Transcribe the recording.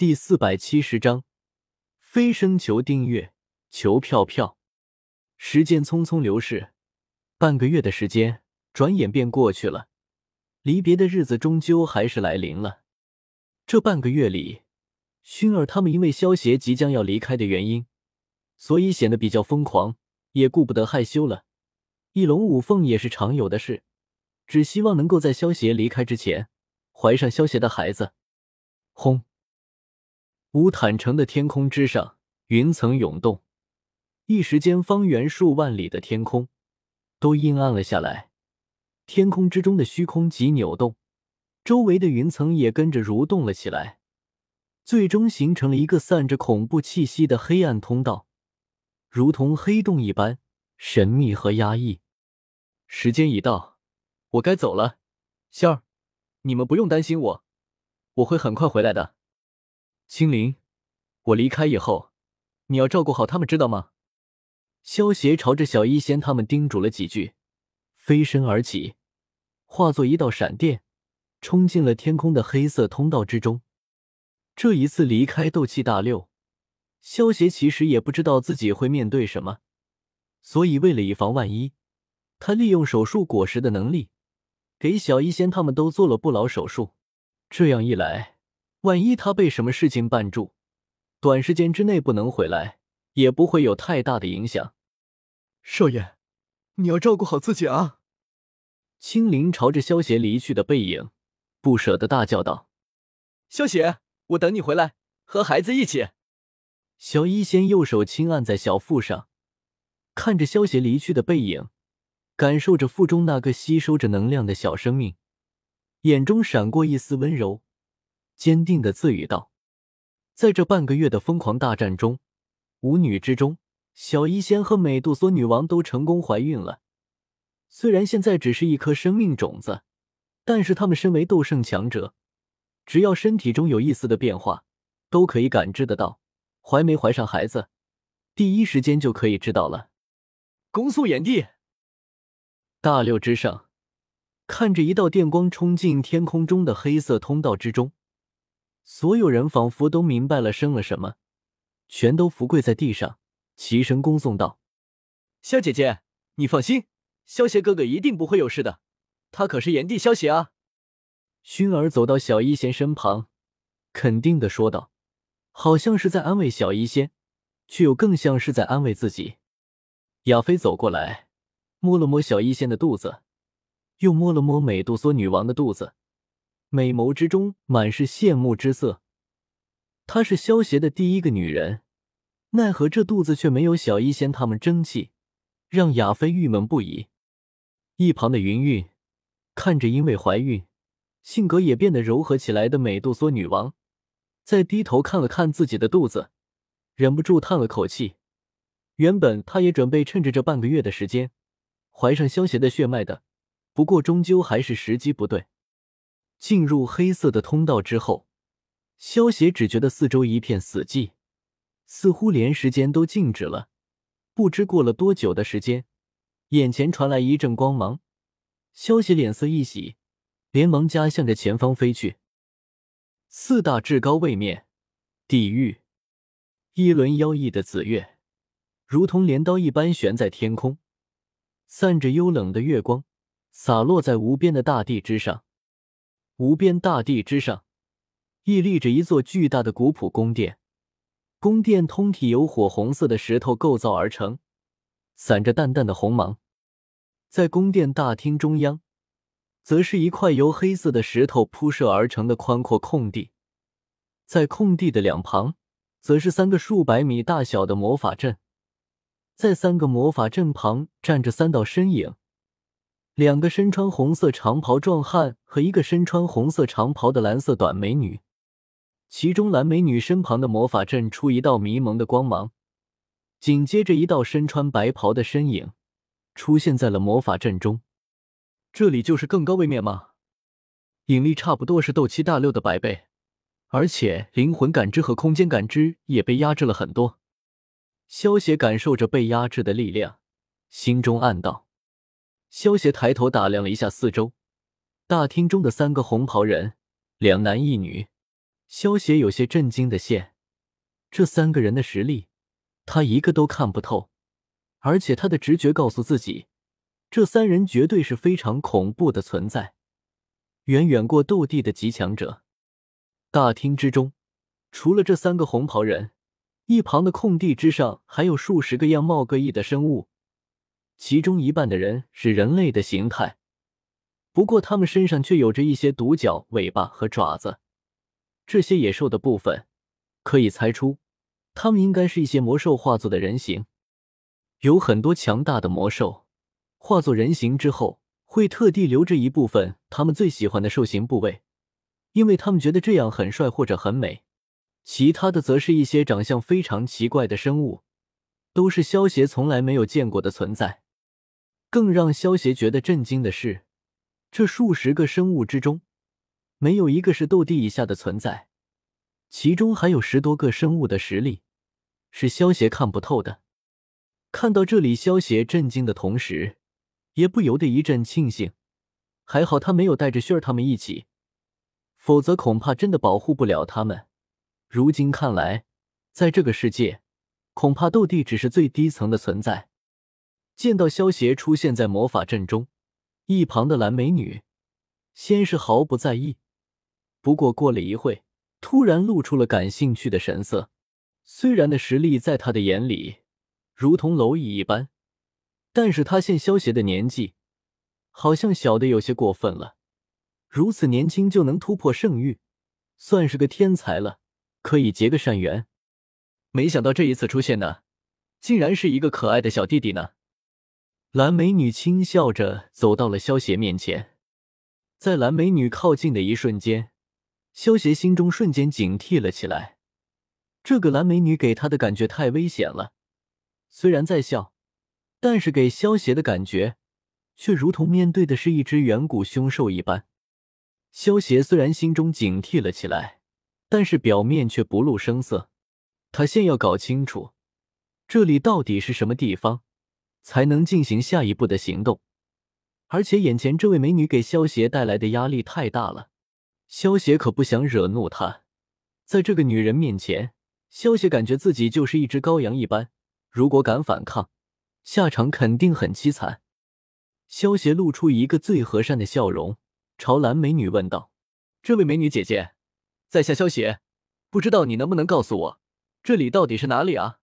第四百七十章，飞升求订阅，求票票。时间匆匆流逝，半个月的时间转眼便过去了，离别的日子终究还是来临了。这半个月里，薰儿他们因为萧协即将要离开的原因，所以显得比较疯狂，也顾不得害羞了。一龙五凤也是常有的事，只希望能够在萧协离开之前，怀上萧协的孩子。轰！乌坦城的天空之上，云层涌动，一时间，方圆数万里的天空都阴暗了下来。天空之中的虚空极扭动，周围的云层也跟着蠕动了起来，最终形成了一个散着恐怖气息的黑暗通道，如同黑洞一般神秘和压抑。时间已到，我该走了，仙儿，你们不用担心我，我会很快回来的。青灵，我离开以后，你要照顾好他们，知道吗？萧协朝着小医仙他们叮嘱了几句，飞身而起，化作一道闪电，冲进了天空的黑色通道之中。这一次离开斗气大六，萧协其实也不知道自己会面对什么，所以为了以防万一，他利用手术果实的能力，给小医仙他们都做了不老手术。这样一来。万一他被什么事情绊住，短时间之内不能回来，也不会有太大的影响。少爷，你要照顾好自己啊！青灵朝着萧邪离去的背影，不舍得大叫道：“萧邪，我等你回来，和孩子一起。”小医仙右手轻按在小腹上，看着萧邪离去的背影，感受着腹中那个吸收着能量的小生命，眼中闪过一丝温柔。坚定的自语道：“在这半个月的疯狂大战中，五女之中，小医仙和美杜莎女王都成功怀孕了。虽然现在只是一颗生命种子，但是她们身为斗圣强者，只要身体中有一丝的变化，都可以感知得到，怀没怀上孩子，第一时间就可以知道了。”攻速炎帝，大六之上，看着一道电光冲进天空中的黑色通道之中。所有人仿佛都明白了生了什么，全都伏跪在地上，齐声恭颂道：“萧姐姐，你放心，萧邪哥哥一定不会有事的，他可是炎帝萧邪啊！”薰儿走到小医仙身旁，肯定的说道，好像是在安慰小医仙，却又更像是在安慰自己。亚飞走过来，摸了摸小医仙的肚子，又摸了摸美杜莎女王的肚子。美眸之中满是羡慕之色。她是萧邪的第一个女人，奈何这肚子却没有小医仙他们争气，让亚飞郁闷不已。一旁的云韵看着因为怀孕，性格也变得柔和起来的美杜莎女王，再低头看了看自己的肚子，忍不住叹了口气。原本她也准备趁着这半个月的时间，怀上萧邪的血脉的，不过终究还是时机不对。进入黑色的通道之后，萧协只觉得四周一片死寂，似乎连时间都静止了。不知过了多久的时间，眼前传来一阵光芒，萧协脸色一喜，连忙加向着前方飞去。四大至高位面，地狱，一轮妖异的紫月，如同镰刀一般悬在天空，散着幽冷的月光，洒落在无边的大地之上。无边大地之上，屹立着一座巨大的古朴宫殿。宫殿通体由火红色的石头构造而成，散着淡淡的红芒。在宫殿大厅中央，则是一块由黑色的石头铺设而成的宽阔空地。在空地的两旁，则是三个数百米大小的魔法阵。在三个魔法阵旁，站着三道身影。两个身穿红色长袍壮汉和一个身穿红色长袍的蓝色短美女，其中蓝美女身旁的魔法阵出一道迷蒙的光芒，紧接着一道身穿白袍的身影出现在了魔法阵中。这里就是更高位面吗？引力差不多是斗气大六的百倍，而且灵魂感知和空间感知也被压制了很多。萧邪感受着被压制的力量，心中暗道。萧协抬头打量了一下四周，大厅中的三个红袍人，两男一女，萧协有些震惊的现，这三个人的实力，他一个都看不透，而且他的直觉告诉自己，这三人绝对是非常恐怖的存在，远远过斗帝的极强者。大厅之中，除了这三个红袍人，一旁的空地之上还有数十个样貌各异的生物，其中一半的人是人类的形态，不过他们身上却有着一些独角、尾巴和爪子。这些野兽的部分，可以猜出，他们应该是一些魔兽化作的人形。有很多强大的魔兽化作人形之后，会特地留着一部分他们最喜欢的兽形部位，因为他们觉得这样很帅或者很美。其他的则是一些长相非常奇怪的生物，都是萧协从来没有见过的存在。更让萧协觉得震惊的是，这数十个生物之中。没有一个是斗帝以下的存在，其中还有十多个生物的实力是萧协看不透的。看到这里，萧协震惊的同时，也不由得一阵庆幸，还好他没有带着旭儿他们一起，否则恐怕真的保护不了他们。如今看来，在这个世界，恐怕斗帝只是最低层的存在。见到萧协出现在魔法阵中，一旁的蓝美女先是毫不在意。不过过了一会，突然露出了感兴趣的神色。虽然的实力在他的眼里如同蝼蚁一般，但是他现萧协的年纪好像小的有些过分了。如此年轻就能突破圣域，算是个天才了，可以结个善缘。没想到这一次出现的，竟然是一个可爱的小弟弟呢。蓝美女轻笑着走到了萧邪面前，在蓝美女靠近的一瞬间。萧邪心中瞬间警惕了起来，这个蓝美女给他的感觉太危险了。虽然在笑，但是给萧邪的感觉却如同面对的是一只远古凶兽一般。萧邪虽然心中警惕了起来，但是表面却不露声色。他先要搞清楚这里到底是什么地方，才能进行下一步的行动。而且眼前这位美女给萧协带来的压力太大了。萧协可不想惹怒她，在这个女人面前，萧协感觉自己就是一只羔羊一般，如果敢反抗，下场肯定很凄惨。萧协露出一个最和善的笑容，朝蓝美女问道：“这位美女姐姐，在下萧协，不知道你能不能告诉我，这里到底是哪里啊？”